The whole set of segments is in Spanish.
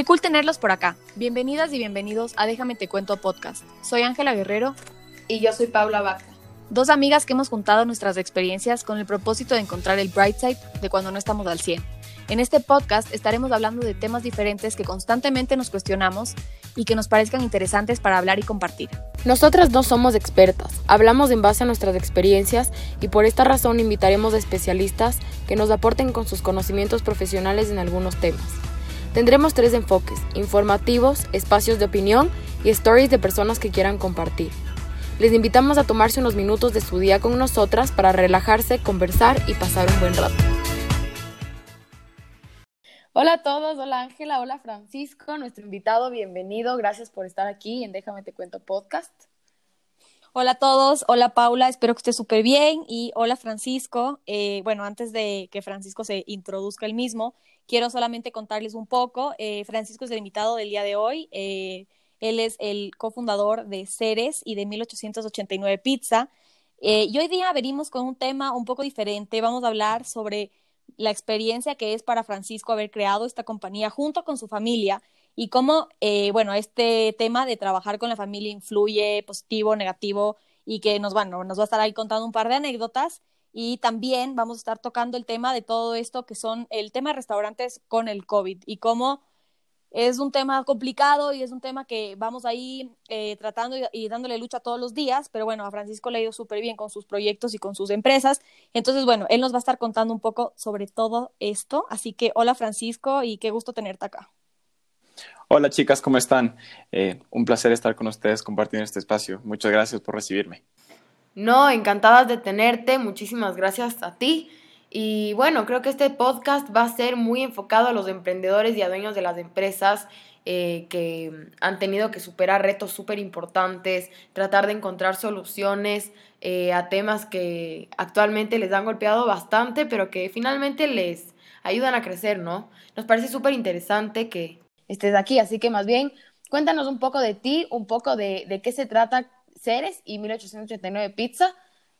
Qué cool tenerlos por acá. Bienvenidas y bienvenidos a Déjame Te Cuento Podcast. Soy Ángela Guerrero. Y yo soy Paula Vaca. Dos amigas que hemos juntado nuestras experiencias con el propósito de encontrar el bright side de cuando no estamos al 100. En este podcast estaremos hablando de temas diferentes que constantemente nos cuestionamos y que nos parezcan interesantes para hablar y compartir. Nosotras no somos expertas, hablamos en base a nuestras experiencias y por esta razón invitaremos a especialistas que nos aporten con sus conocimientos profesionales en algunos temas. Tendremos tres enfoques, informativos, espacios de opinión y stories de personas que quieran compartir. Les invitamos a tomarse unos minutos de su día con nosotras para relajarse, conversar y pasar un buen rato. Hola a todos, hola Ángela, hola Francisco, nuestro invitado, bienvenido, gracias por estar aquí en Déjame Te Cuento Podcast. Hola a todos, hola Paula, espero que esté súper bien y hola Francisco. Eh, bueno, antes de que Francisco se introduzca el mismo, quiero solamente contarles un poco. Eh, Francisco es el invitado del día de hoy. Eh, él es el cofundador de Ceres y de 1889 Pizza. y hoy día venimos con un tema un poco diferente. Vamos a hablar sobre la experiencia que es para Francisco haber creado esta compañía junto con su familia y cómo, eh, bueno, este tema de trabajar con la familia influye positivo, negativo y que nos, bueno, nos va a estar ahí contando un par de anécdotas y también vamos a estar tocando el tema de todo esto que son el tema de restaurantes con el COVID y cómo es un tema complicado y es un tema que vamos ahí eh, tratando y, dándole lucha todos los días, pero bueno, a Francisco le ha ido súper bien con sus proyectos y con sus empresas. Entonces, bueno, él nos va a estar contando un poco sobre todo esto. Así que hola Francisco y qué gusto tenerte acá. Hola chicas, ¿cómo están? Eh, un placer estar con ustedes compartiendo este espacio. Muchas gracias por recibirme. No, encantadas de tenerte. Muchísimas gracias a ti. Y bueno, creo que este podcast va a ser muy enfocado a los emprendedores y a dueños de las empresas eh, que han tenido que superar retos súper importantes, tratar de encontrar soluciones eh, a temas que actualmente les han golpeado bastante, pero que finalmente les ayudan a crecer, ¿no? Nos parece súper interesante que estés aquí, así que más bien cuéntanos un poco de ti, un poco de, de qué se trata Ceres y 1889 Pizza,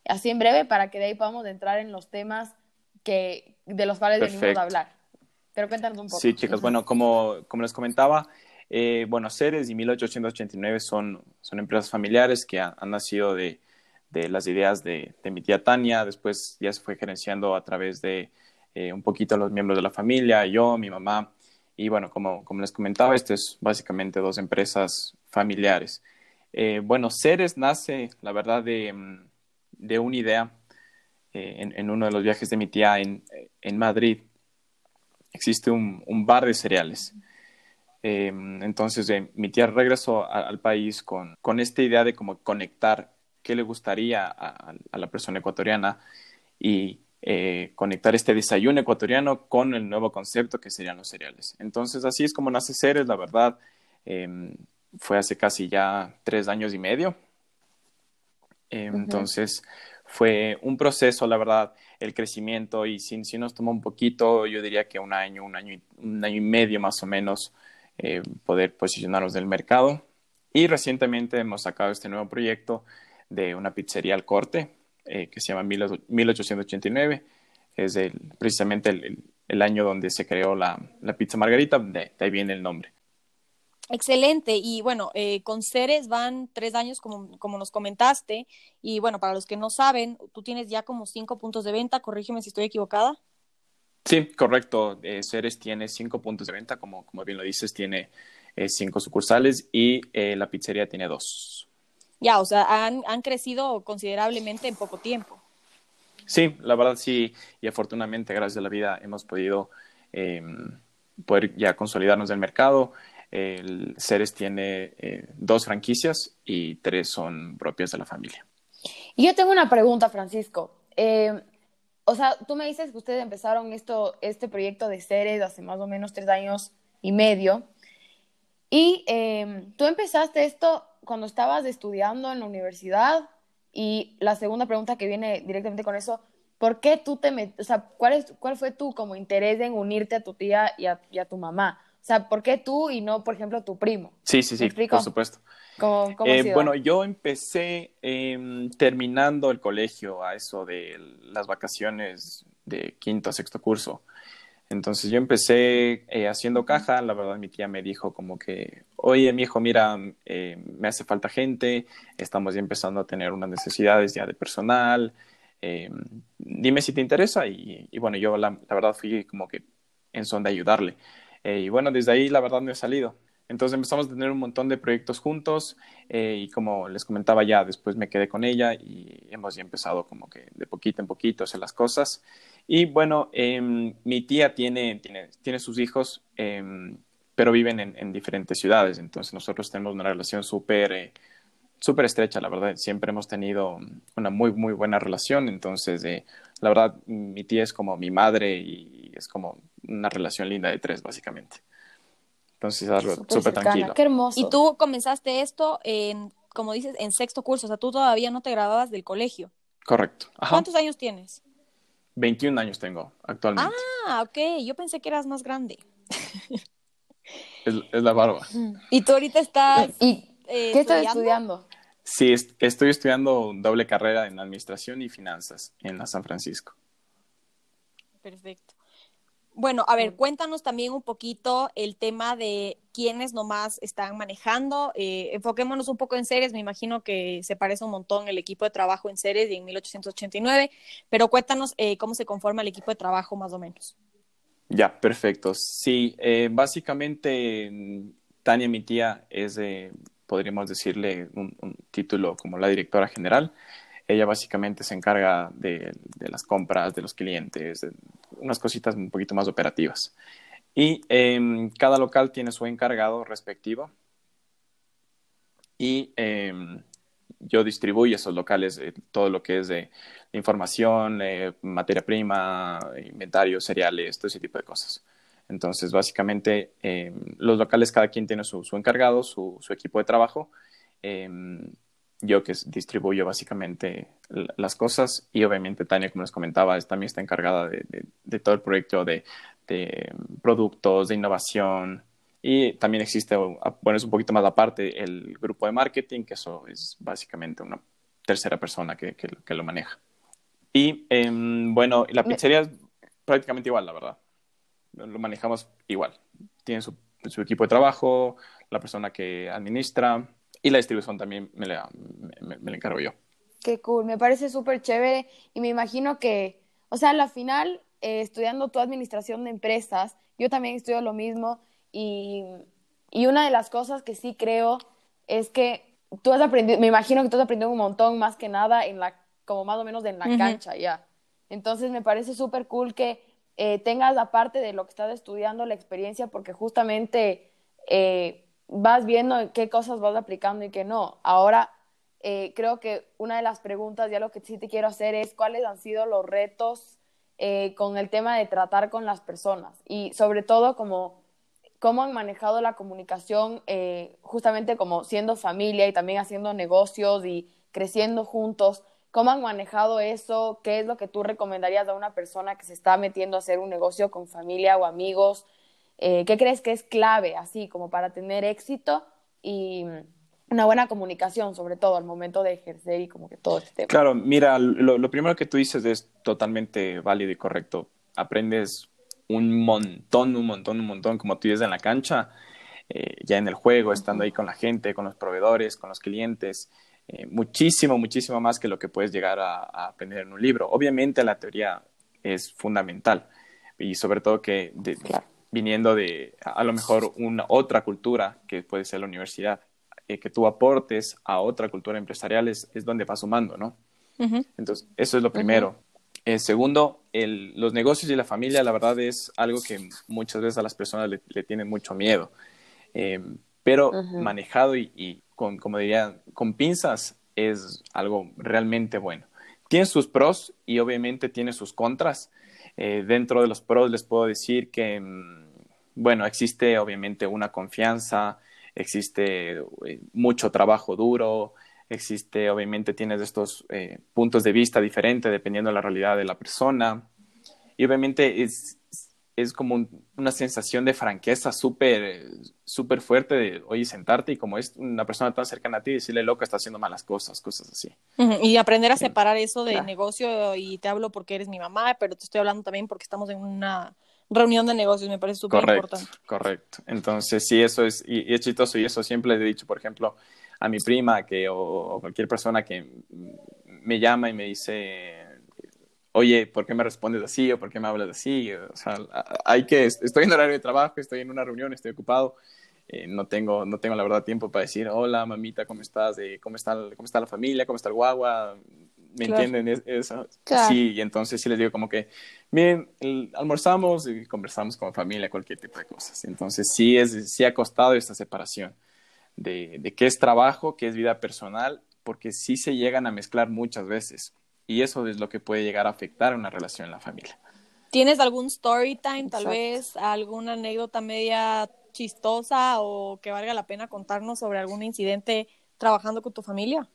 así en breve, para que de ahí podamos entrar en los temas que, de los cuales venimos a hablar. Pero cuéntanos un poco. Sí, chicas, bueno, como, como les comentaba, eh, bueno, Ceres y 1889 son, son empresas familiares que han, nacido de, de, las ideas de, de, mi tía Tania, después ya se fue gerenciando a través de eh, un poquito los miembros de la familia, yo, mi mamá, y bueno, como, como les comentaba, esto es básicamente dos empresas familiares. Eh, bueno, Ceres nace, la verdad, de, de una idea eh, en, uno de los viajes de mi tía en, en Madrid, existe un, un, bar de cereales. Eh, entonces, eh, mi tía regresó al país con, con, esta idea de cómo conectar qué le gustaría a, a la persona ecuatoriana y conectar este desayuno ecuatoriano con el nuevo concepto que serían los cereales. Entonces, así es como nace Ceres, la verdad. fue hace casi ya tres años y medio. Entonces, fue un proceso, la verdad, el crecimiento y si, si nos tomó un poquito, yo diría que un año, un año, un año y medio más o menos, eh, poder posicionarnos del mercado. Y recientemente hemos sacado este nuevo proyecto de una pizzería al corte eh, que se llama 1889. Es el, precisamente el, el, año donde se creó la, la pizza margarita, de ahí viene el nombre. Excelente. Y bueno, eh, con Ceres van tres años, como, como nos comentaste. Y bueno, para los que no saben, tú tienes ya como cinco puntos de venta. Corrígeme si estoy equivocada. Sí, correcto. Eh, Ceres tiene cinco puntos de venta, como, como bien lo dices, tiene eh, cinco sucursales y eh, la pizzería tiene dos. Ya, o sea, han, han crecido considerablemente en poco tiempo. Sí, la verdad sí, y afortunadamente, gracias a la vida, hemos podido em, poder ya consolidarnos del mercado. El Ceres tiene eh, dos franquicias y tres son propias de la familia. Y yo tengo una pregunta, Francisco. Eh, o sea, tú me dices que ustedes empezaron esto, este proyecto de Ceres hace más o menos tres años y medio. Y eh, tú empezaste esto cuando estabas estudiando en la universidad. Y la segunda pregunta que viene directamente con eso, ¿por qué tú te metes, o sea, ¿cuál, es, cuál fue tu como interés en unirte a tu tía y a, y a tu mamá? O sea, ¿por qué tú y no, por ejemplo, tu primo? Sí, sí, sí, por supuesto. ¿Cómo, eh, bueno, yo empecé eh, terminando el colegio a eso de las vacaciones de quinto a sexto curso. Entonces yo empecé eh, haciendo caja, la verdad mi tía me dijo como que, oye, mi hijo, mira, eh, me hace falta gente, estamos ya empezando a tener unas necesidades ya de personal, eh, dime si te interesa y, bueno, yo la, la, verdad fui como que en son de ayudarle. y bueno, desde ahí la verdad me he salido. Entonces empezamos a tener un montón de proyectos juntos y como les comentaba ya, después me quedé con ella y hemos ya empezado como que de poquito en poquito hacer las cosas. Y bueno, eh, mi tía tiene, tiene, tiene sus hijos, eh, pero viven en, en, diferentes ciudades, entonces nosotros tenemos una relación súper eh, súper estrecha, la verdad. Siempre hemos tenido una muy, muy buena relación, entonces, eh, la verdad, mi tía es como mi madre y es como una relación linda de tres, básicamente. Entonces, es algo súper tranquilo. Qué hermoso. Y tú comenzaste esto, en, como dices, en sexto curso, o sea, tú todavía no te graduabas del colegio. Correcto. Ajá. ¿Cuántos años tienes? 21 años tengo actualmente. Ah, ok. Yo pensé que eras más grande. Es, es la barba. ¿Y tú ahorita estás... ¿Y eh, qué estás estudiando? Sí, est estoy estudiando doble carrera en Administración y Finanzas en la San Francisco. Perfecto. Bueno, a ver, cuéntanos también un poquito el tema de quiénes nomás están manejando. Eh, enfoquémonos un poco en series. Me imagino que se parece un montón el equipo de trabajo en series y en 1889, pero cuéntanos eh, cómo se conforma el equipo de trabajo más o menos. Ya, perfecto. Sí, eh, básicamente Tania, mi tía, es, podríamos decirle, un, título como la directora general ella básicamente se encarga de, las compras de los clientes, unas cositas un poquito más operativas. Y eh, cada local tiene su encargado respectivo. Y eh, yo distribuyo esos locales eh, todo lo que es de información, eh, materia prima, inventario, cereales, todo ese tipo de cosas. Entonces, básicamente, em, los locales cada quien tiene su, su encargado, su, equipo de trabajo em, yo que distribuyo básicamente las cosas y obviamente Tania, como les comentaba, también está encargada de, de, de todo el proyecto de, de, productos, de innovación y también existe, bueno, es un poquito más aparte el grupo de marketing, que eso es básicamente una tercera persona que, que, que lo maneja. Y eh, bueno, la pizzería es prácticamente igual, la verdad. Lo manejamos igual. Tiene su, su equipo de trabajo, la persona que administra, y la distribución también me la, me, me la encargo yo. Qué cool, me parece súper chévere y me imagino que, o sea, a la final, eh, estudiando tu administración de empresas, yo también estudio lo mismo y, y, una de las cosas que sí creo es que tú has aprendido, me imagino que tú has aprendido un montón más que nada en la, como más o menos en la uh -huh. cancha ya. Entonces me parece súper cool que eh, tengas aparte de lo que estás estudiando la experiencia porque justamente... Eh, vas viendo qué cosas vas aplicando y qué no. Ahora, eh, creo que una de las preguntas, ya lo que sí te quiero hacer es cuáles han sido los retos eh, con el tema de tratar con las personas y sobre todo como cómo han manejado la comunicación eh, justamente como siendo familia y también haciendo negocios y creciendo juntos. ¿Cómo han manejado eso? ¿Qué es lo que tú recomendarías a una persona que se está metiendo a hacer un negocio con familia o amigos? Eh, ¿Qué crees que es clave, así como para tener éxito y una buena comunicación, sobre todo al momento de ejercer y como que todo este tema? Claro, mira, lo, lo primero que tú dices es totalmente válido y correcto. Aprendes un montón, un montón, un montón, como tú dices en la cancha, eh, ya en el juego, estando ahí con la gente, con los proveedores, con los clientes. Eh, muchísimo, muchísimo más que lo que puedes llegar a, a, aprender en un libro. Obviamente la teoría es fundamental y sobre todo que de, claro viniendo de a lo mejor una otra cultura que puede ser la universidad, eh, que tú aportes a otra cultura empresarial es, es donde vas sumando, ¿no? Uh -huh. Entonces, eso es lo primero. Uh -huh. eh, segundo, el, los negocios y la familia, la verdad es algo que muchas veces a las personas le, le tienen mucho miedo, eh, pero uh -huh. manejado y, y, con, como diría, con pinzas es algo realmente bueno. Tiene sus pros y obviamente tiene sus contras. Eh, dentro de los pros les puedo decir que, mm, bueno, existe obviamente una confianza, existe eh, mucho trabajo duro, existe, obviamente tienes estos eh, puntos de vista diferentes dependiendo de la realidad de la persona. Y obviamente es, es como un, una sensación de franqueza súper súper fuerte de, oye, sentarte y como es una persona tan cercana a ti, decirle, loco, está haciendo malas cosas, cosas así. Y aprender a separar eso de claro. negocio y te hablo porque eres mi mamá, pero te estoy hablando también porque estamos en una reunión de negocios, me parece súper importante. Correcto, entonces sí, eso es, y, es chistoso, y eso siempre le he dicho, por ejemplo, a mi prima que, o, cualquier persona que me llama y me dice, oye, ¿por qué me respondes así? o ¿por qué me hablas así? O sea, hay que, estoy en horario de trabajo, estoy en una reunión, estoy ocupado, eh, no, tengo, no tengo la verdad tiempo para decir, hola mamita, ¿cómo estás? Eh, ¿cómo, está, ¿Cómo está la familia? ¿Cómo está el guagua? ¿Me entienden? eso. Sí, y entonces sí les digo como que, miren, almorzamos y conversamos como familia, cualquier tipo de cosas. Entonces sí, es, sí ha costado esta separación de, de qué es trabajo, qué es vida personal, porque sí se llegan a mezclar muchas veces. Y eso es lo que puede llegar a afectar una relación en la familia. ¿Tienes algún story time, tal vez, alguna anécdota media chistosa o que valga la pena contarnos sobre algún incidente trabajando con tu familia?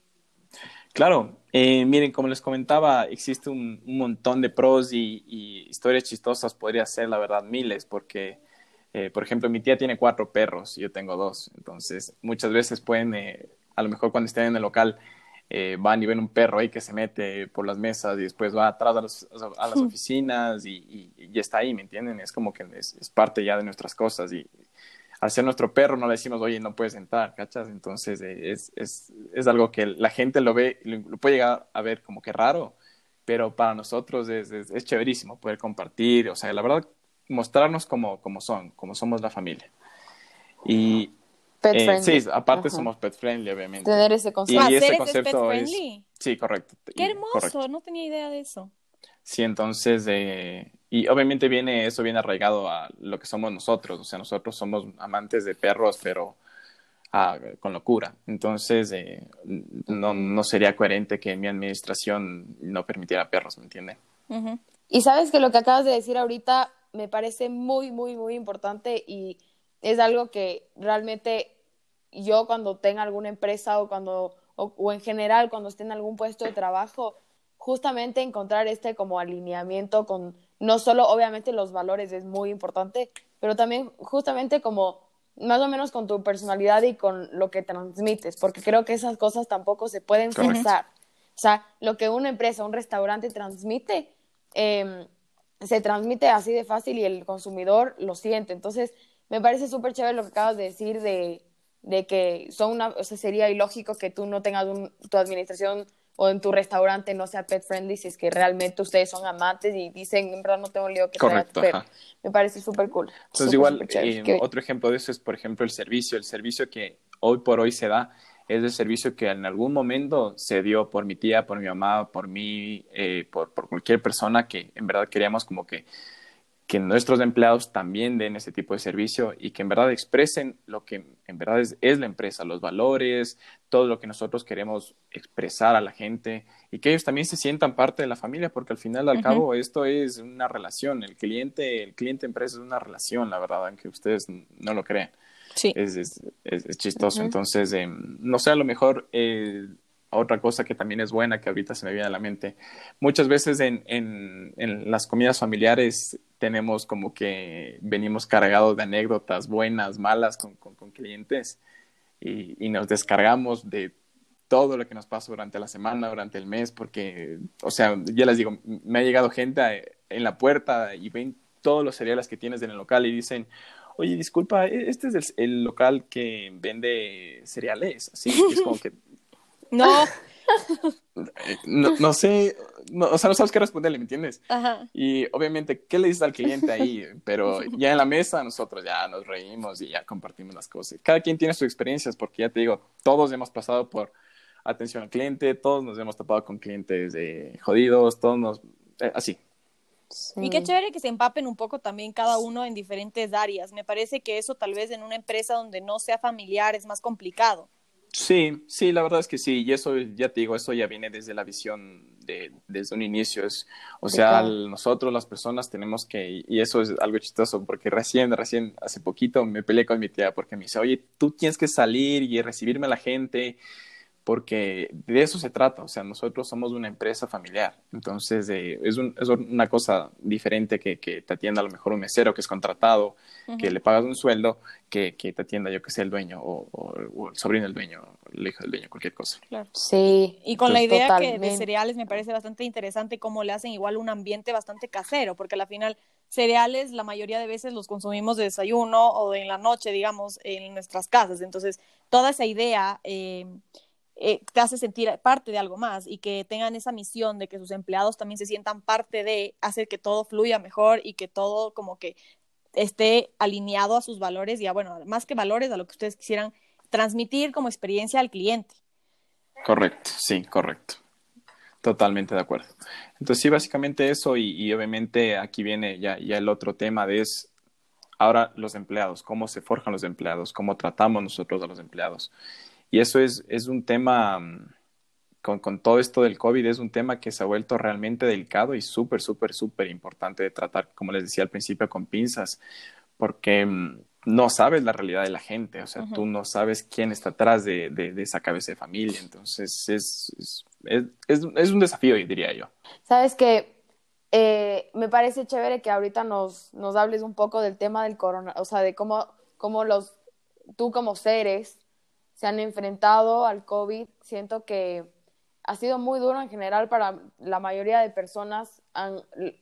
Claro, eh, miren, como les comentaba, existe un, montón de pros y, historias chistosas, podría ser, la verdad, miles, porque, eh, por ejemplo, mi tía tiene cuatro perros y yo tengo dos, entonces muchas veces pueden, eh, a lo mejor cuando estén en el local, van y ven un perro ahí que se mete por las mesas y después va atrás a, las oficinas y, y, está ahí, ¿me entienden? Es como que es, es parte ya de nuestras cosas y, al ser nuestro perro no le decimos, oye, no puedes entrar, ¿cachas? Entonces eh, es, es, es, algo que la gente lo ve, lo, puede llegar a ver como que raro, pero para nosotros es, es, chéverísimo poder compartir, o sea, la verdad, mostrarnos como, como son, como somos la familia. Y pet eh, friendly. sí, aparte somos pet friendly, obviamente. Tener ese concepto. Y ese concepto es... Sí, correcto. Qué hermoso, no tenía idea de eso. Sí, entonces, eh, y obviamente viene, eso viene arraigado a lo que somos nosotros, o sea, nosotros somos amantes de perros, pero ah, con locura. Entonces, eh, no, no, sería coherente que mi administración no permitiera perros, ¿me entiende? Y sabes que lo que acabas de decir ahorita me parece muy, muy, muy importante y es algo que realmente yo cuando tenga alguna empresa o cuando, o en general cuando esté en algún puesto de trabajo, justamente encontrar este como alineamiento con no solo obviamente los valores es muy importante, pero también justamente como más o menos con tu personalidad y con lo que transmites, porque creo que esas cosas tampoco se pueden forzar. O sea, lo que una empresa, un restaurante transmite, eh, se transmite así de fácil y el consumidor lo siente. Entonces, me parece súper chévere lo que acabas de decir de, de que son una, o sea, sería ilógico que tú no tengas un, tu administración o en tu restaurante no sea pet friendly si es que realmente ustedes son amantes y dicen, en verdad no tengo lío que Correcto, Me parece súper cool. Entonces igual, eh, otro ejemplo de eso es, por ejemplo, el servicio. El servicio que hoy por hoy se da es el servicio que en algún momento se dio por mi tía, por mi mamá, por mí, eh, por, por cualquier persona que en verdad queríamos como que que nuestros empleados también den ese tipo de servicio y que en verdad expresen lo que en verdad es, la empresa, los valores, todo lo que nosotros queremos expresar a la gente y que ellos también se sientan parte de la familia, porque al final al cabo esto es una relación, el cliente, el cliente empresa es una relación, la verdad, aunque ustedes no lo crean. Sí. Es, es, es, chistoso. Entonces, em, no sé, a lo mejor eh, otra cosa que también es buena, que ahorita se me viene a la mente. Muchas veces en, en, en las comidas familiares tenemos como que venimos cargados de anécdotas buenas, malas con, con, clientes y, y, nos descargamos de todo lo que nos pasa durante la semana, durante el mes, porque, o sea, ya les digo, me ha llegado gente en la puerta y ven todos los cereales que tienes en el local y dicen, oye, disculpa, e-, este es el, local que vende cereales, así, es como que... No. no, no sé, o sea, no sabes qué responderle, ¿me entiendes? Y obviamente, ¿qué le dices al cliente ahí? Pero ya en la mesa nosotros ya nos reímos y ya compartimos las cosas. Cada quien tiene sus experiencias porque ya te digo, todos hemos pasado por atención al cliente, todos nos hemos topado con clientes eh, jodidos, todos nos... Eh, así. Y qué chévere que se empapen un poco también cada uno en diferentes áreas. Me parece que eso tal vez en una empresa donde no sea familiar es más complicado. Sí, sí, la verdad es que sí, y eso ya te digo, eso ya viene desde la visión de, desde un inicio, es, o sea, nosotros las personas tenemos que, y eso es algo chistoso, porque recién, recién, hace poquito me peleé con mi tía porque me dice, oye, tú tienes que salir y recibirme a la gente, porque de eso se trata, o sea, nosotros somos una empresa familiar, entonces eh, es, un, es, una cosa diferente que, que, te atienda a lo mejor un mesero que es contratado, que le pagas un sueldo, que, que te atienda yo que sé el dueño o, o, el sobrino del dueño, el hijo del dueño, cualquier cosa. Claro. Sí. Y con la idea que de cereales me parece bastante interesante cómo le hacen igual un ambiente bastante casero, porque al final cereales la mayoría de veces los consumimos de desayuno o en la noche, digamos, en nuestras casas. Entonces, toda esa idea eh, eh, te hace sentir parte de algo más y que tengan esa misión de que sus empleados también se sientan parte de hacer que todo fluya mejor y que todo como que esté alineado a sus valores y a, bueno, más que valores, a lo que ustedes quisieran transmitir como experiencia al cliente. Correcto, sí, correcto. Totalmente de acuerdo. Entonces, sí, básicamente eso y, obviamente aquí viene ya, ya el otro tema de es ahora los empleados, cómo se forjan los empleados, cómo tratamos nosotros a los empleados. Y eso es, es un tema, mm, con, con, todo esto del COVID, es un tema que se ha vuelto realmente delicado y súper, súper, súper importante de tratar, como les decía al principio, con pinzas, porque mm, no sabes la realidad de la gente, o sea, tú no sabes quién está atrás de, de, esa cabeza de familia, entonces es, es, es, es un desafío, diría yo. Sabes que eh, me parece chévere que ahorita nos, nos hables un poco del tema del corona, o sea, de cómo, cómo los, tú como seres se han enfrentado al COVID. Siento que ha sido muy duro en general para la mayoría de personas.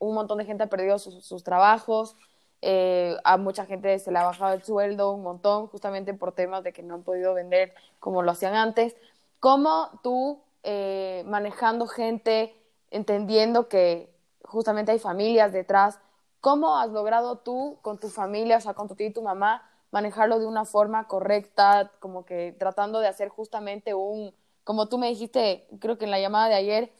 un montón de gente ha perdido sus, trabajos, eh, a mucha gente se le ha bajado el sueldo un montón, justamente por temas de que no han podido vender como lo hacían antes. ¿Cómo tú, eh, manejando gente, entendiendo que justamente hay familias detrás, cómo has logrado tú con tu familia, o sea, con tu tío y tu mamá, manejarlo de una forma correcta, como que tratando de hacer justamente un, como tú me dijiste, creo que en la llamada de ayer,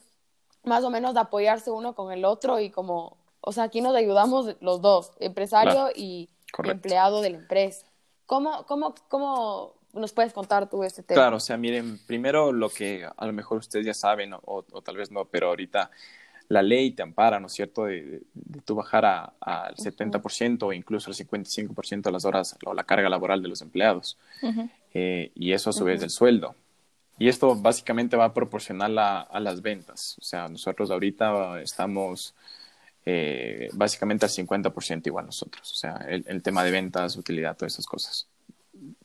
más o menos de apoyarse uno con el otro y como, o sea, aquí nos ayudamos los dos, empresario y empleado de la empresa. ¿Cómo, cómo, cómo nos puedes contar tú este tema? Claro, o sea, miren, primero lo que a lo mejor ustedes ya saben o, o tal vez no, pero ahorita la ley te ampara, ¿no es cierto?, de, de, tú bajar al 70% o incluso al 55% de las horas o la carga laboral de los empleados. Eh, y eso a su vez del sueldo. Y esto básicamente va a proporcionar a las ventas. O sea, nosotros ahorita estamos eh, básicamente al 50% igual nosotros. O sea, el, tema de ventas, utilidad, todas esas cosas.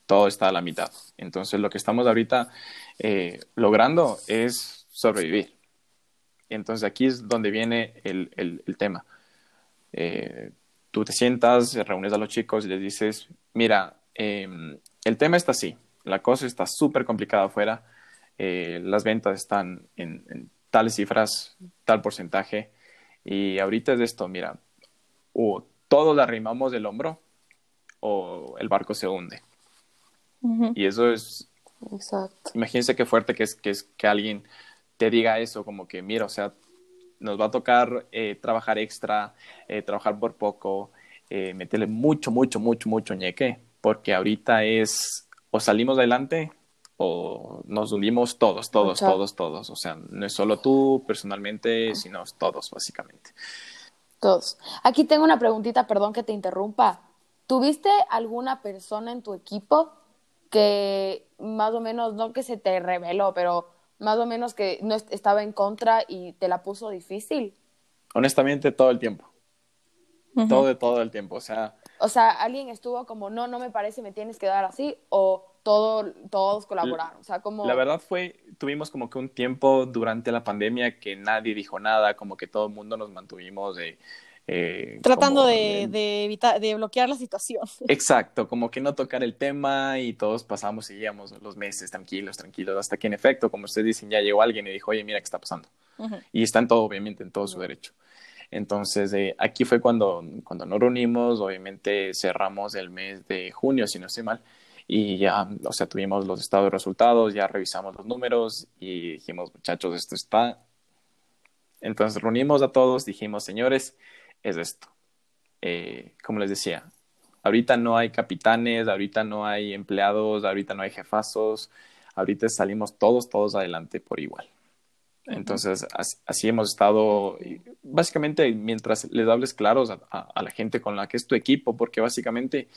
Todo está a la mitad. Entonces, lo que estamos ahorita eh, logrando es sobrevivir. Entonces aquí es donde viene el, el, tema. Eh, tú te sientas, reúnes a los chicos y les dices, mira, em, el tema está así, la cosa está súper complicada afuera, eh, las ventas están en, tales cifras, tal porcentaje, y ahorita es esto, mira, o todos la arrimamos del hombro o el barco se hunde. Y eso es... Exacto. Imagínense qué fuerte que es que, es que alguien te diga eso, como que, mira, o sea, nos va a tocar eh, trabajar extra, eh, trabajar por poco, eh, meterle mucho, mucho, mucho, mucho ñeque, porque ahorita es o salimos adelante o nos hundimos todos, todos, todos, todos. O sea, no es solo tú personalmente, sino todos, básicamente. Todos. Aquí tengo una preguntita, perdón que te interrumpa. ¿Tuviste alguna persona en tu equipo que más o menos, no que se te reveló, pero más o menos que no estaba en contra y te la puso difícil? Honestamente, todo el tiempo. Todo de todo el tiempo, o sea... O sea, alguien estuvo como, no, no me parece, me tienes que dar así, o todo, todos colaboraron, o sea, como... La verdad fue, tuvimos como que un tiempo durante la pandemia que nadie dijo nada, como que todo el mundo nos mantuvimos de eh, Tratando de, de, evitar, de bloquear la situación. Exacto, como que no tocar el tema y todos pasamos, seguíamos los meses tranquilos, tranquilos, hasta que en efecto, como ustedes dicen, ya llegó alguien y dijo, oye, mira qué está pasando. Y está en todo, obviamente, en todo su derecho. Entonces, eh, aquí fue cuando, cuando nos reunimos, obviamente cerramos el mes de junio, si no estoy mal, y ya, o sea, tuvimos los estados de resultados, ya revisamos los números y dijimos, muchachos, esto está. Entonces reunimos a todos, dijimos, señores, es esto. Eh, como les decía, ahorita no hay capitanes, ahorita no hay empleados, ahorita no hay jefazos, ahorita salimos todos, todos adelante por igual. Entonces, así, hemos estado, básicamente, mientras les hables claros a, la gente con la que es tu equipo, porque básicamente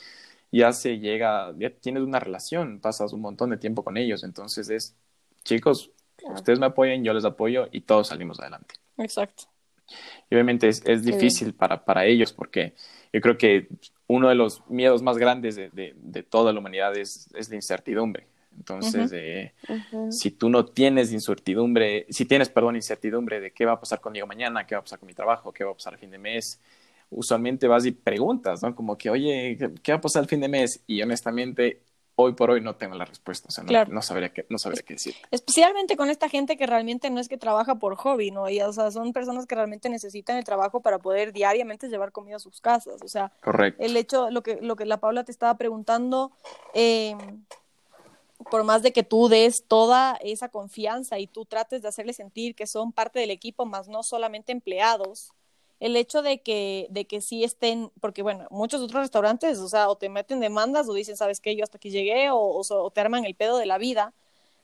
ya se llega, ya tienes una relación, pasas un montón de tiempo con ellos, entonces es, chicos, ustedes me apoyen, yo les apoyo y todos salimos adelante. Exacto. Y obviamente es, es difícil para, para ellos porque yo creo que uno de los miedos más grandes de, de, toda la humanidad es, es la incertidumbre. Entonces, eh, si tú no tienes incertidumbre, si tienes, perdón, incertidumbre de qué va a pasar conmigo mañana, qué va a pasar con mi trabajo, qué va a pasar a fin de mes, usualmente vas y preguntas, ¿no? Como que, oye, ¿qué va a pasar el fin de mes? Y honestamente, hoy por hoy no tengo la respuesta, o sea, no, no sabría, qué, no sabría qué decir. Especialmente con esta gente que realmente no es que trabaja por hobby, ¿no? Y, o sea, son personas que realmente necesitan el trabajo para poder diariamente llevar comida a sus casas, o sea, Correcto. el hecho, lo que, lo que la Paula te estaba preguntando, eh, por más de que tú des toda esa confianza y tú trates de hacerles sentir que son parte del equipo, más no solamente empleados, el hecho de que, de que sí estén, porque bueno, muchos otros restaurantes, o sea, o te meten demandas o dicen, ¿sabes qué? Yo hasta aquí llegué, o, o, te arman el pedo de la vida,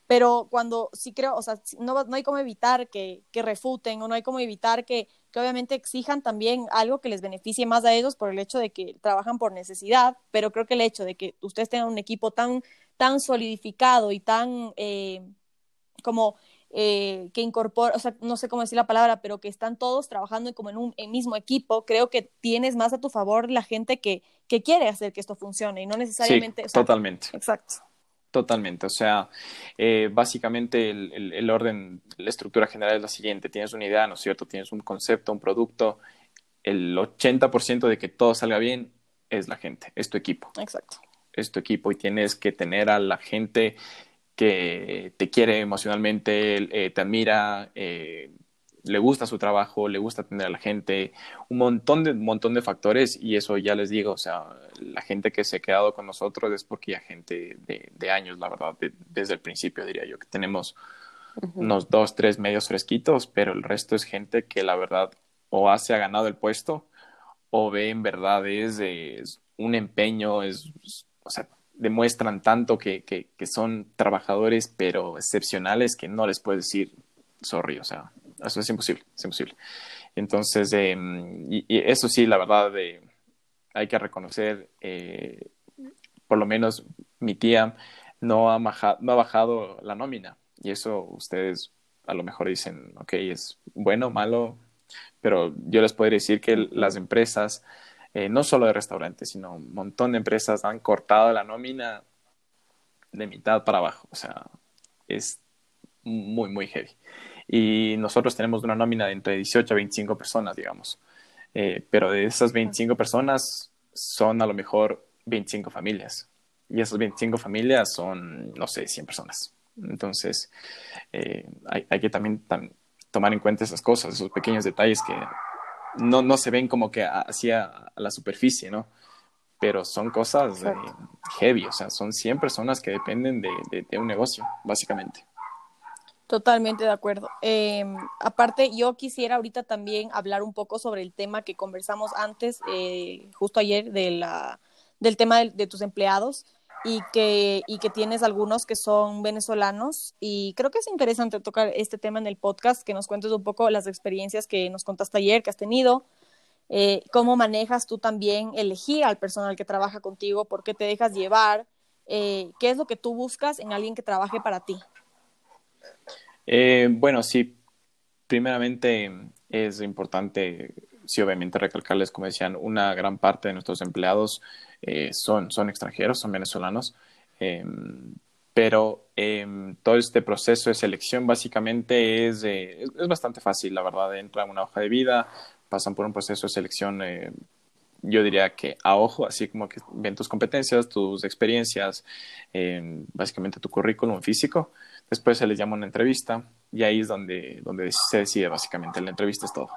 pero cuando sí creo, o sea, no, no hay como evitar que, que refuten o no hay como evitar que, que obviamente exijan también algo que les beneficie más a ellos por el hecho de que trabajan por necesidad, pero creo que el hecho de que ustedes tengan un equipo tan, tan solidificado y tan eh, como eh, que incorpora, o sea, no sé cómo decir la palabra, pero que están todos trabajando como en un mismo equipo, creo que tienes más a tu favor la gente que, que quiere hacer que esto funcione y no necesariamente. Sí, totalmente. Exacto. Totalmente, o sea, eh, básicamente el, el, el, orden, la estructura general es la siguiente, tienes una idea, ¿no es cierto? Tienes un concepto, un producto, el 80% de que todo salga bien es la gente, es tu equipo. Exacto. Es tu equipo y tienes que tener a la gente que te quiere emocionalmente, eh, te admira, eh, le gusta su trabajo, le gusta atender a la gente, un montón de, montón de factores y eso ya les digo, o sea, la gente que se ha quedado con nosotros es porque ya gente de, de años, la verdad, de, desde el principio diría yo, que tenemos uh -huh. unos dos, tres medios fresquitos, pero el resto es gente que la verdad o hace ha ganado el puesto o ve en verdad es, es un empeño, es, o sea, demuestran tanto que, que, son trabajadores, pero excepcionales, que no les puedes decir, sorry, o sea, eso es imposible, es imposible. Entonces, eh, y, eso sí, la verdad, eh, hay que reconocer, eh, por lo menos mi tía no ha, no ha bajado la nómina, y eso ustedes a lo mejor dicen, ok, es bueno, malo, pero yo les podría decir que las empresas eh, no solo de restaurantes, sino un montón de empresas han cortado la nómina de mitad para abajo. O sea, es muy, muy heavy. Y nosotros tenemos una nómina de entre 18 a 25 personas, digamos. Eh, pero de esas 25 personas son a lo mejor 25 familias. Y esas 25 familias son, no sé, 100 personas. Entonces, eh, hay, hay, que también tam tomar en cuenta esas cosas, esos pequeños detalles que no, no se ven como que hacia la superficie, ¿no? Pero son cosas eh, heavy, o sea, son 100 personas que dependen de, de, de un negocio, básicamente. Totalmente de acuerdo. Eh, aparte, yo quisiera ahorita también hablar un poco sobre el tema que conversamos antes, eh, justo ayer, de la, del tema de, de tus empleados y que, y que tienes algunos que son venezolanos y creo que es interesante tocar este tema en el podcast, que nos cuentes un poco las experiencias que nos contaste ayer, que has tenido, eh, cómo manejas tú también elegir al personal que trabaja contigo, por qué te dejas llevar, eh, qué es lo que tú buscas en alguien que trabaje para ti. Eh, bueno, sí, primeramente es importante, sí, obviamente recalcarles, como decían, una gran parte de nuestros empleados eh, son, son extranjeros, son venezolanos, eh, pero eh, todo este proceso de selección básicamente es, es, es, bastante fácil, la verdad, entra una hoja de vida, pasan por un proceso de selección, yo diría que a ojo, así como que ven tus competencias, tus experiencias, básicamente tu currículum físico, después se les llama una entrevista y ahí es donde, donde se decide básicamente, la entrevista es todo.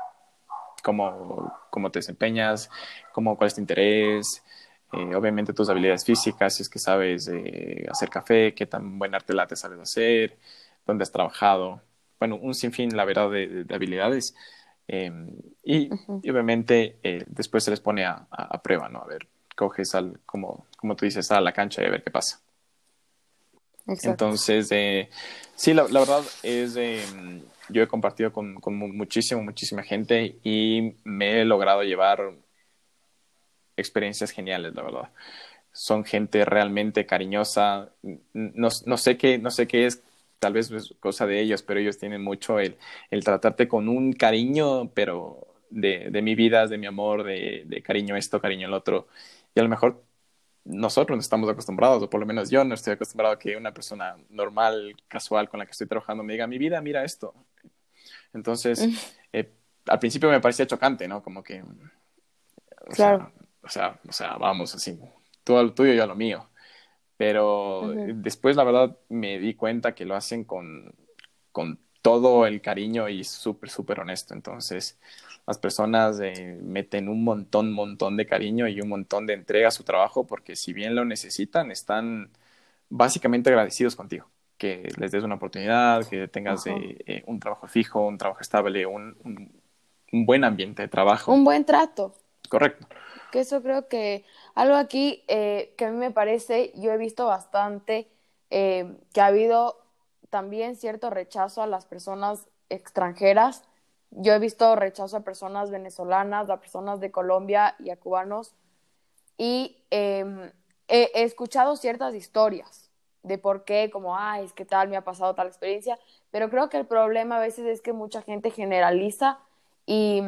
Cómo, cómo te desempeñas, cómo, cuál es tu interés, eh, obviamente tus habilidades físicas, si es que sabes eh, hacer café, qué tan buen arte latte sabes hacer, dónde has trabajado, bueno, un sinfín, la verdad, de, de, de habilidades. Eh, y, uh -huh. y, obviamente eh, después se les pone a, a, a, prueba, ¿no? A ver, coges al, como, como tú dices, a la cancha y a ver qué pasa. Exacto. Entonces, sí, la, la, verdad es, yo he compartido con, con muchísima, muchísima gente y me he logrado llevar experiencias geniales, la verdad. Son gente realmente cariñosa. No, no, sé qué, no sé qué es, tal vez es cosa de ellos, pero ellos tienen mucho el, el tratarte con un cariño, pero de, de, mi vida, de mi amor, de, de, cariño esto, cariño el otro. Y a lo mejor nosotros no estamos acostumbrados, o por lo menos yo no estoy acostumbrado a que una persona normal, casual con la que estoy trabajando me diga, mi vida, mira esto. Entonces, eh, al principio me parecía chocante, ¿no? Como que claro. O sea, o sea, vamos así, tú a lo tuyo y yo a lo mío. Pero después, la verdad, me di cuenta que lo hacen con, con todo el cariño y súper, súper honesto. Entonces, las personas eh, meten un montón, montón de cariño y un montón de entrega a su trabajo porque si bien lo necesitan, están básicamente agradecidos contigo. Que les des una oportunidad, que tengas eh, eh, un trabajo fijo, un trabajo estable, un, un, buen ambiente de trabajo. Un buen trato. Correcto. Que eso creo que algo aquí que a mí me parece, yo he visto bastante que ha habido también cierto rechazo a las personas extranjeras. Yo he visto rechazo a personas venezolanas, a personas de Colombia y a cubanos. Y em, he, escuchado ciertas historias de por qué, como, ay, es que tal, me ha pasado tal experiencia. Pero creo que el problema a veces es que mucha gente generaliza y,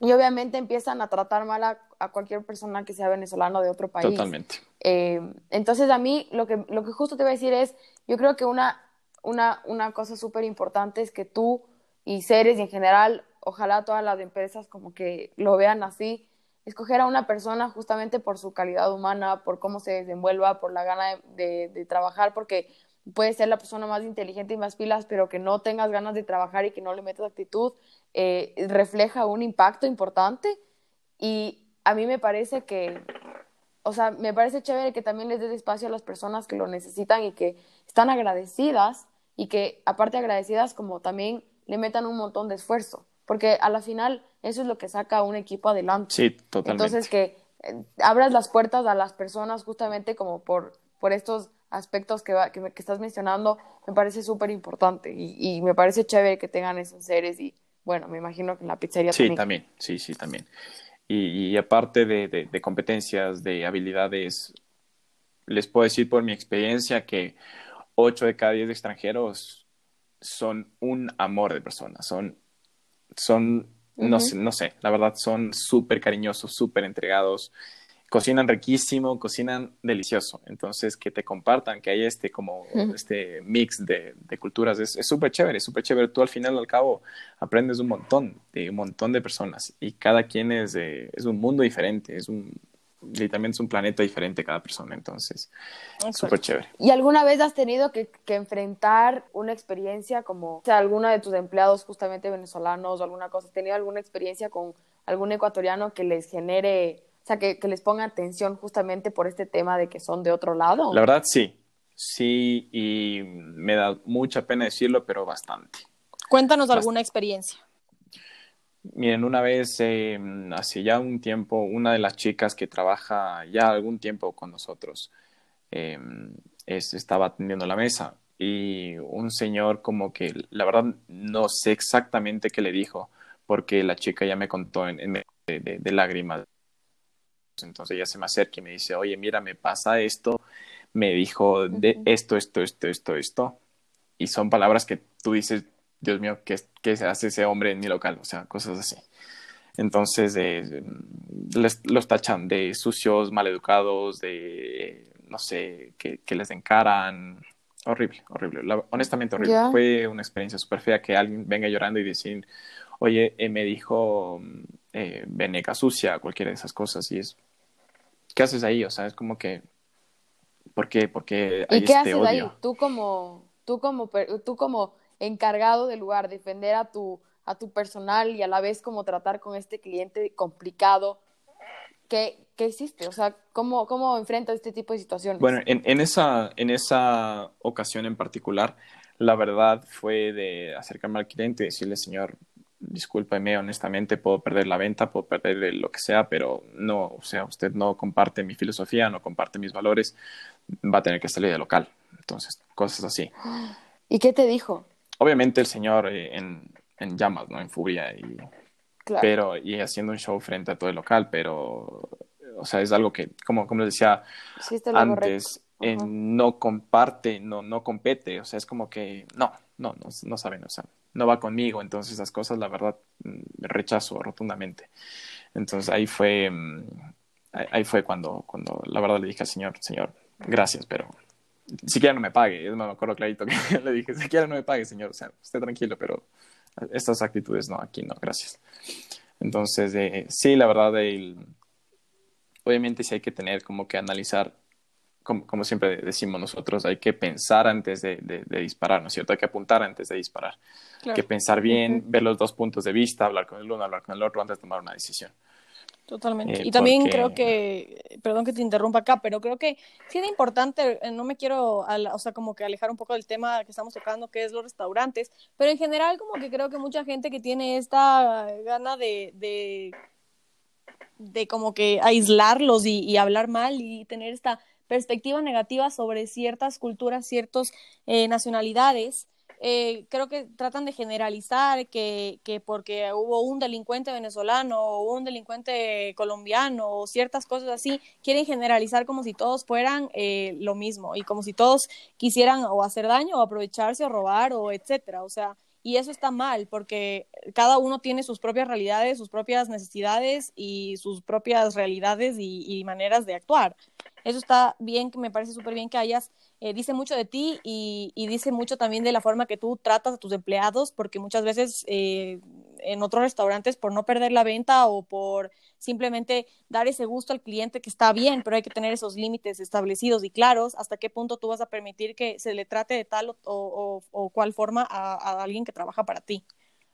y obviamente empiezan a tratar mal a, cualquier persona que sea venezolano de otro país. Totalmente. Em, entonces, a mí lo que, lo que justo te voy a decir es, yo creo que una una, una cosa súper importante es que tú y seres y en general, ojalá todas las empresas como que lo vean así, escoger a una persona justamente por su calidad humana, por cómo se desenvuelva, por la gana de, de, trabajar, porque puede ser la persona más inteligente y más pilas, pero que no tengas ganas de trabajar y que no le metas actitud, eh, refleja un impacto importante. Y a mí me parece que, o sea, me parece chévere que también les des espacio a las personas que lo necesitan y que están agradecidas y que aparte agradecidas como también le metan un montón de esfuerzo, porque a la final eso es lo que saca a un equipo adelante. Sí, totalmente. Entonces que eh, abras las puertas a las personas justamente como por, por estos aspectos que, que, estás mencionando, me parece súper importante y, y, me parece chévere que tengan esos seres y bueno, me imagino que en la pizzería sí, también. Sí, sí, también. Y, y aparte de, de, de competencias, de habilidades, les puedo decir por mi experiencia que 8 de cada 10 extranjeros son un amor de personas, son, son no, sé, no sé, la verdad son súper cariñosos, súper entregados, cocinan riquísimo, cocinan delicioso, entonces que te compartan, que hay este como este mix de, de culturas, es súper chévere, súper chévere, tú al final al cabo aprendes un montón de un montón de personas y cada quien es, es un mundo diferente, es un, literalmente es un planeta diferente cada persona, entonces, súper chévere. ¿Y alguna vez has tenido que, enfrentar una experiencia como, o sea, alguno de tus empleados justamente venezolanos o alguna cosa, ¿has tenido alguna experiencia con algún ecuatoriano que les genere, sea, que, les ponga atención justamente por este tema de que son de otro lado? La verdad, sí, sí, y me da mucha pena decirlo, pero bastante. Cuéntanos alguna experiencia. Miren, una vez, eh, hace ya un tiempo, una de las chicas que trabaja ya algún tiempo con nosotros eh, estaba atendiendo la mesa y un señor como que, la verdad, no sé exactamente qué le dijo, porque la chica ya me contó en, en de, lágrimas. Entonces ella se me acerca y me dice, oye, mira, me pasa esto, me dijo de esto, esto, esto, esto, esto. Y son palabras que tú dices, Dios mío, ¿qué, qué hace ese hombre en mi local? O sea, cosas así. Entonces, eh, les, los tachan de sucios, maleducados, de, no sé, que, que les encaran. Horrible, horrible. honestamente horrible. Fue una experiencia súper fea que alguien venga llorando y decir, oye, eh, me dijo eh, veneca sucia, cualquiera de esas cosas. Y es, ¿qué haces ahí? O sea, es como que, ¿por qué? Porque hay ¿Y qué este haces ahí? Tú como, tú como, tú como encargado del lugar, defender a tu, a tu personal y a la vez como tratar con este cliente complicado. ¿Qué, qué hiciste? O sea, ¿cómo, ¿cómo enfrentas este tipo de situaciones? Bueno, en, en, esa, en esa ocasión en particular, la verdad fue de acercarme al cliente y decirle, señor, discúlpeme, honestamente, puedo perder la venta, puedo perder lo que sea, pero no, o sea, usted no comparte mi filosofía, no comparte mis valores, va a tener que salir de local. Entonces, cosas así. ¿Y qué te dijo? obviamente el señor eh, en, en, llamas, ¿no? En furia y... Pero, y haciendo un show frente a todo el local, pero, o sea, es algo que, como, como les decía antes, eh, no comparte, no, no compete, o sea, es como que, no, no, no, no saben, o sea, no va conmigo, entonces esas cosas, la verdad, mm, rechazo rotundamente. Entonces ahí fue, mm, ahí fue cuando, cuando la verdad le dije al señor, señor, gracias, pero siquiera no me pague. Yo me acuerdo clarito que le dije, siquiera no me pague, señor. O sea, esté tranquilo, pero estas actitudes no, aquí no, gracias. Entonces, eh, sí, la verdad, obviamente sí hay que tener como que analizar, como, como siempre decimos nosotros, hay que pensar antes de, de, disparar, ¿no es cierto? Hay que apuntar antes de disparar. Hay que pensar bien, ver los dos puntos de vista, hablar con el uno, hablar con el otro antes de tomar una decisión. Totalmente. Eh, y también creo que, perdón que te interrumpa acá, pero creo que sí es importante, eh, no me quiero, o sea, como que alejar un poco del tema que estamos tocando, que es los restaurantes, pero en general como que creo que mucha gente que tiene esta gana de, de, de como que aislarlos y, y hablar mal y tener esta perspectiva negativa sobre ciertas culturas, ciertas eh, nacionalidades, eh, creo que tratan de generalizar que, que, porque hubo un delincuente venezolano o un delincuente colombiano o ciertas cosas así, quieren generalizar como si todos fueran eh, lo mismo y como si todos quisieran o hacer daño o aprovecharse o robar o etcétera. O sea, y eso está mal porque cada uno tiene sus propias realidades, sus propias necesidades y sus propias realidades y maneras de actuar. Eso está bien, que me parece súper bien que hayas eh, dice mucho de ti y, dice mucho también de la forma que tú tratas a tus empleados, porque muchas veces eh, en otros restaurantes por no perder la venta o por simplemente dar ese gusto al cliente que está bien, pero hay que tener esos límites establecidos y claros hasta qué punto tú vas a permitir que se le trate de tal o, o, cual forma a, alguien que trabaja para ti.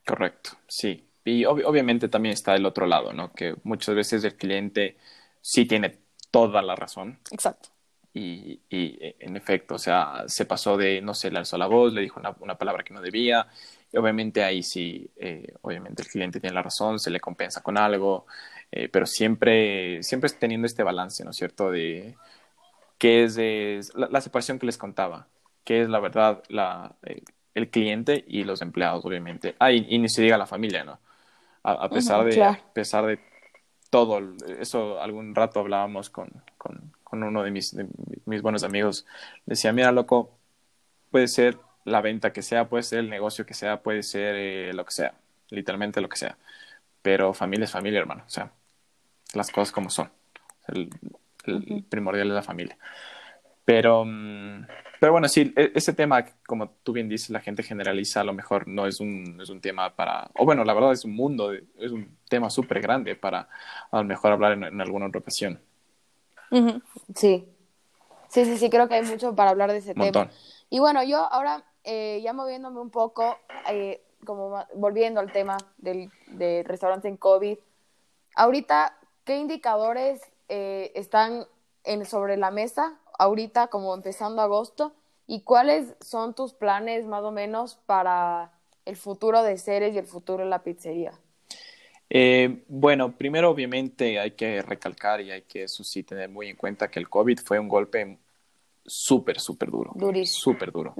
Correcto, sí. Y obviamente también está el otro lado, ¿no? Que muchas veces el cliente sí tiene toda la razón. Exacto y, y, en efecto, o sea, se pasó de, no sé, le alzó la voz, le dijo una, una palabra que no debía, y obviamente ahí sí, eh, obviamente el cliente tiene la razón, se le compensa con algo, eh, pero siempre, siempre teniendo este balance, ¿no es cierto?, de qué es, la, separación que les contaba, qué es la verdad, la, eh, el cliente y los empleados, obviamente. Ah, y, ni se diga la familia, ¿no? A, pesar, de, a pesar de todo, eso algún rato hablábamos con, con con uno de mis, mis buenos amigos. Decía, mira, loco, puede ser la venta que sea, puede ser el negocio que sea, puede ser eh, lo que sea, literalmente lo que sea. Pero familia es familia, hermano. O sea, las cosas como son. El, primordial es la familia. Pero, mm, pero bueno, sí, e, ese tema, como tú bien dices, la gente generaliza, a lo mejor no es un, es un tema para, o bueno, la verdad es un mundo, es un tema súper grande para a lo mejor hablar en alguna otra ocasión. Sí. Sí, sí, sí, creo que hay mucho para hablar de ese tema. Y bueno, yo ahora, eh, ya moviéndome un poco, eh, como volviendo al tema del, de restaurantes en COVID, ahorita, ¿qué indicadores eh, están en, sobre la mesa ahorita, como empezando agosto? ¿Y cuáles son tus planes más o menos para el futuro de Ceres y el futuro de la pizzería? Eh, bueno, primero obviamente hay que recalcar y hay que eso sí tener muy en cuenta que el COVID fue un golpe súper, súper duro. Súper duro.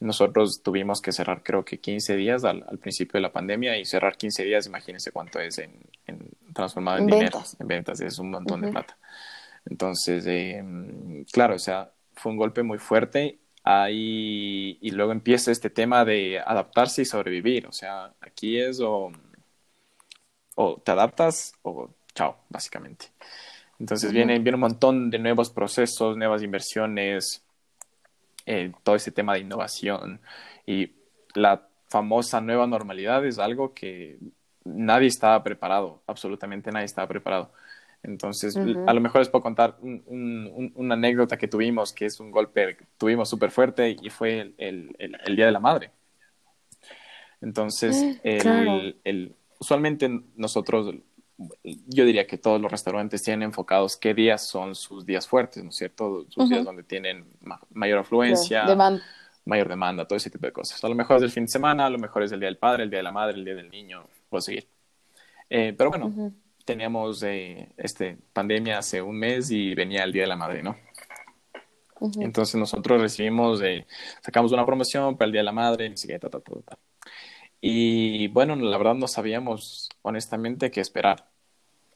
Nosotros tuvimos que cerrar creo que 15 días al, principio de la pandemia y cerrar 15 días, imagínense cuánto es en, transformado en, dinero, en ventas, es un montón de plata. Entonces, eh, claro, o sea, fue un golpe muy fuerte ahí y luego empieza este tema de adaptarse y sobrevivir. O sea, aquí es o o te adaptas o chao, básicamente. Entonces viene, viene un montón de nuevos procesos, nuevas inversiones, eh, todo ese tema de innovación y la famosa nueva normalidad es algo que nadie estaba preparado, absolutamente nadie estaba preparado. Entonces, a lo mejor les puedo contar una anécdota que tuvimos, que es un golpe que tuvimos súper fuerte y fue el, el, Día de la Madre. Entonces, mm, el, el, usualmente nosotros, yo diría que todos los restaurantes tienen enfocados qué días son sus días fuertes, ¿no es cierto? Sus días donde tienen mayor afluencia, mayor demanda, todo ese tipo de cosas. A lo mejor es el fin de semana, a lo mejor es el día del padre, el día de la madre, el día del niño, puedo seguir. Eh, pero bueno, teníamos eh, este, pandemia hace un mes y venía el día de la madre, ¿no? Entonces nosotros recibimos, eh, sacamos una promoción para el Día de la Madre, y ta, ta, ta, y bueno, la verdad no sabíamos honestamente qué esperar.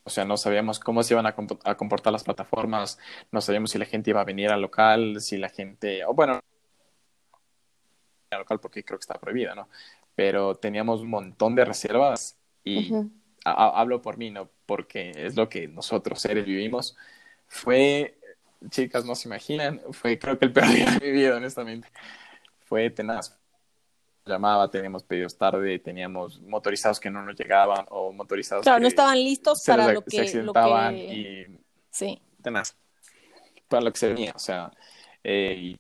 O sea, no sabíamos cómo se iban a, comportar las plataformas, no sabíamos si la gente iba a venir al local, si la gente, o bueno, al local porque creo que está prohibida, ¿no? Pero teníamos un montón de reservas y hablo por mí, ¿no? Porque es lo que nosotros seres vivimos. Fue, chicas, no se imaginan, fue creo que el peor día de mi vida, honestamente. Fue tenaz llamaba, teníamos pedidos tarde, teníamos motorizados que no nos llegaban o motorizados claro, que no estaban listos para lo que, se accidentaban y Sí. Tenaz. Para lo que se venía, o sea, eh,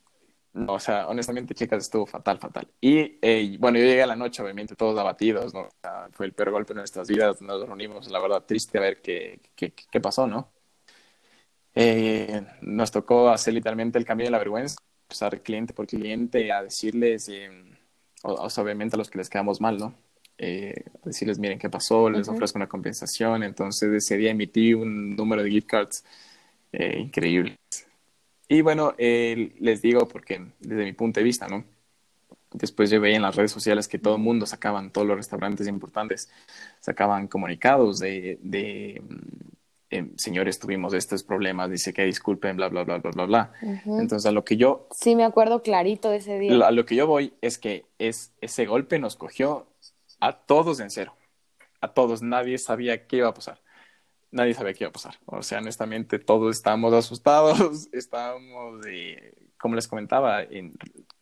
no, o sea, honestamente, chicas, estuvo fatal, fatal. Y eh, bueno, yo llegué a la noche, obviamente, todos abatidos, ¿no? O sea, fue el peor golpe de nuestras vidas, nos reunimos, la verdad, triste a ver qué, qué, qué pasó, ¿no? Eh, nos tocó hacer literalmente el cambio de la vergüenza, pasar cliente por cliente a decirles, eh, o, o sea, obviamente a los que les quedamos mal, ¿no? Eh, decirles, miren qué pasó, les ofrezco una compensación. Entonces, ese día emití un número de gift cards eh, increíbles. Y bueno, eh, les digo porque desde mi punto de vista, ¿no? Después yo veía en las redes sociales que todo el mundo sacaban, todos los restaurantes importantes sacaban comunicados de, de mm, eh, señores, tuvimos estos problemas, dice que disculpen, bla, bla, bla, bla, bla, bla. Entonces, a lo que yo Sí, me acuerdo clarito de ese día. a lo que yo voy es que es, ese golpe nos cogió a todos en cero. A todos. Nadie sabía qué iba a pasar. Nadie sabía qué iba a pasar. O sea, honestamente, todos estábamos asustados. Estábamos, como les comentaba, en,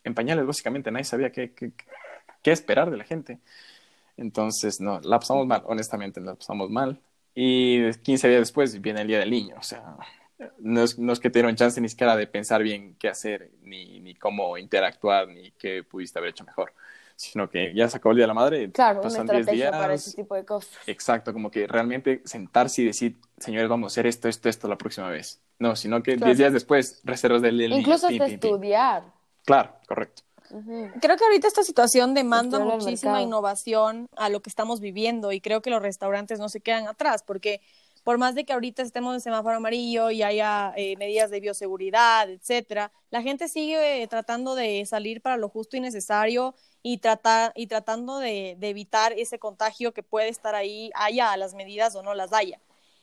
en pañales, básicamente. Nadie sabía qué, qué, qué esperar de la gente. Entonces, no, la pasamos mal. Honestamente, la pasamos mal. Y 15 días después viene el Día del Niño. O sea, no es, no es que te dieron chance ni siquiera de pensar bien qué hacer, ni, ni cómo interactuar, ni qué pudiste haber hecho mejor, sino que ya se acabó el Día de la Madre, Claro, una pasan 10 estrategia días, para ese tipo de cosas. exacto, como que realmente sentarse y decir, señores, vamos a hacer esto, esto, esto la próxima vez. No, sino que 10 Claro. días después, reservas del Día del Incluso hasta estudiar. Claro, correcto. Creo que ahorita esta situación demanda muchísima mercado. innovación a lo que estamos viviendo y creo que los restaurantes no se quedan atrás porque por más de que ahorita estemos en semáforo amarillo y haya eh, medidas de bioseguridad, etcétera, la gente sigue eh, tratando de salir para lo justo y necesario y tratar y tratando de, evitar ese contagio que puede estar ahí, haya las medidas o no las haya.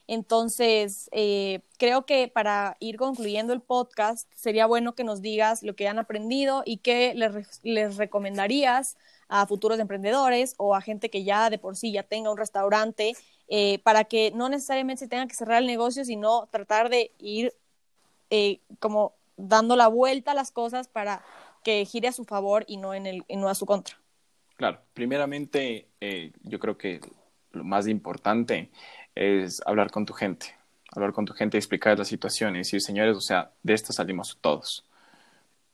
Entonces, eh, creo que para ir concluyendo el podcast, sería bueno que nos digas lo que han aprendido y qué les recomendarías a futuros emprendedores o a gente que ya de por sí ya tenga un restaurante, eh, para que no necesariamente se tenga que cerrar el negocio, sino tratar de ir eh, como dando la vuelta a las cosas para que gire a su favor y no, en el, y no a su contra. Claro, primeramente, eh, yo creo que lo más importante es hablar con tu gente, hablar con tu gente y explicar la situación y decir, señores, o sea, de esto salimos todos.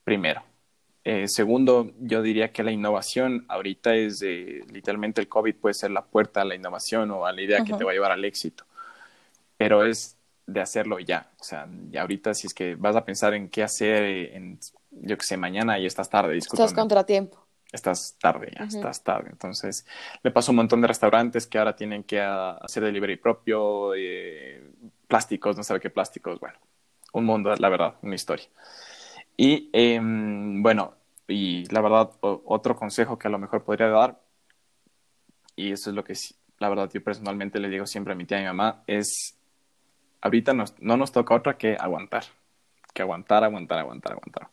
Primero. Eh, segundo, yo diría que la innovación ahorita es de, literalmente el COVID puede ser la puerta a la innovación o a la idea que Ajá. te va a llevar al éxito, pero es de hacerlo ya. O sea, ya ahorita si es que vas a pensar en qué hacer eh, en, yo que sé, mañana y estás tarde, discúlpame Estás contratiempo. estás tarde, ya Ujú. estás tarde. Entonces, le pasó a un montón de restaurantes que ahora tienen que ah, hacer delivery propio, eh, plásticos, no sabe qué plásticos, bueno, un mundo, la verdad, una historia. Y em, bueno, y la verdad, otro consejo que a lo mejor podría dar, y eso es lo que la verdad yo personalmente le digo siempre a mi tía y a mi mamá, es, ahorita nos- no nos toca otra que aguantar, que aguantar, aguantar, aguantar, aguantar.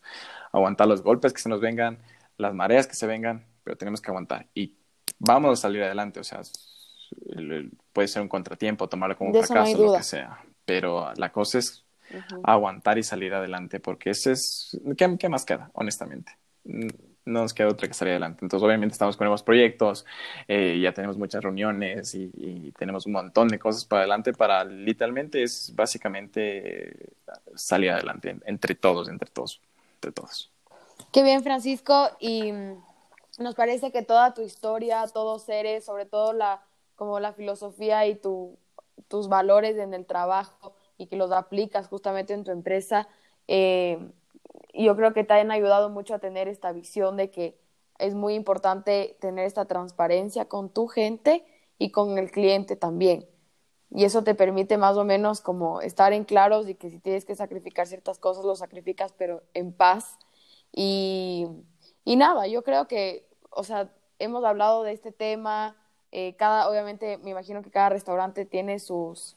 Aguantar los golpes que se nos vengan, las mareas que se vengan, pero tenemos que aguantar. Y vamos a salir adelante, o sea, puede ser un contratiempo, tomarlo como un no fracaso, lo que sea. Pero la cosa es Aguantar y salir adelante, porque ese es, ¿qué, qué más queda, honestamente? No nos queda otra que salir adelante. Entonces, obviamente, estamos con nuevos proyectos, eh, ya tenemos muchas reuniones y, y tenemos un montón de cosas para adelante para literalmente es básicamente eh, salir adelante en- entre todos, entre todos, entre todos. Qué bien, Francisco, y mm, nos parece que toda tu historia, todos eres, sobre todo la como la filosofía y tu, tus valores en el trabajo y que los aplicas justamente en tu empresa, eh, yo creo que te han ayudado mucho a tener esta visión de que es muy importante tener esta transparencia con tu gente y con el cliente también. Y eso te permite más o menos como estar en claros y que si tienes que sacrificar ciertas cosas, lo sacrificas, pero en paz. Y, y nada, yo creo que, o sea, hemos hablado de este tema. eh, cada, obviamente, me imagino que cada restaurante tiene sus,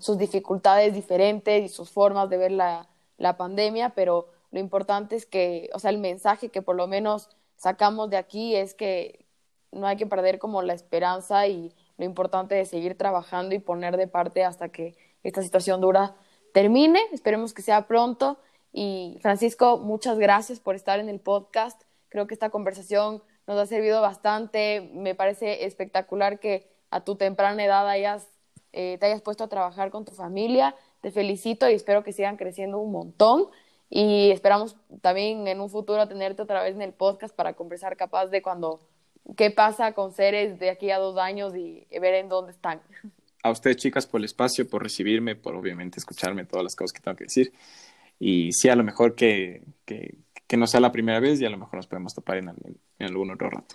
sus dificultades diferentes y sus formas de ver la, la pandemia, pero lo importante es que, o sea, el mensaje que por lo menos sacamos de aquí es que no hay que perder como la esperanza y lo importante es seguir trabajando y poner de parte hasta que esta situación dura termine. Esperemos que sea pronto. Y Francisco, muchas gracias por estar en el podcast. Creo que esta conversación nos ha servido bastante. Me parece espectacular que a tu temprana edad hayas, eh, te hayas puesto a trabajar con tu familia te felicito y espero que sigan creciendo un montón. Y esperamos también en un futuro tenerte otra vez en el podcast para conversar capaz de cuando qué pasa con seres de aquí a dos años y ver en dónde están. A ustedes, chicas, por el espacio, por recibirme, por obviamente escucharme todas las cosas que tengo que decir. Y sí, a lo mejor que, que, no sea la primera vez y a lo mejor nos podemos topar en, en algún otro rato.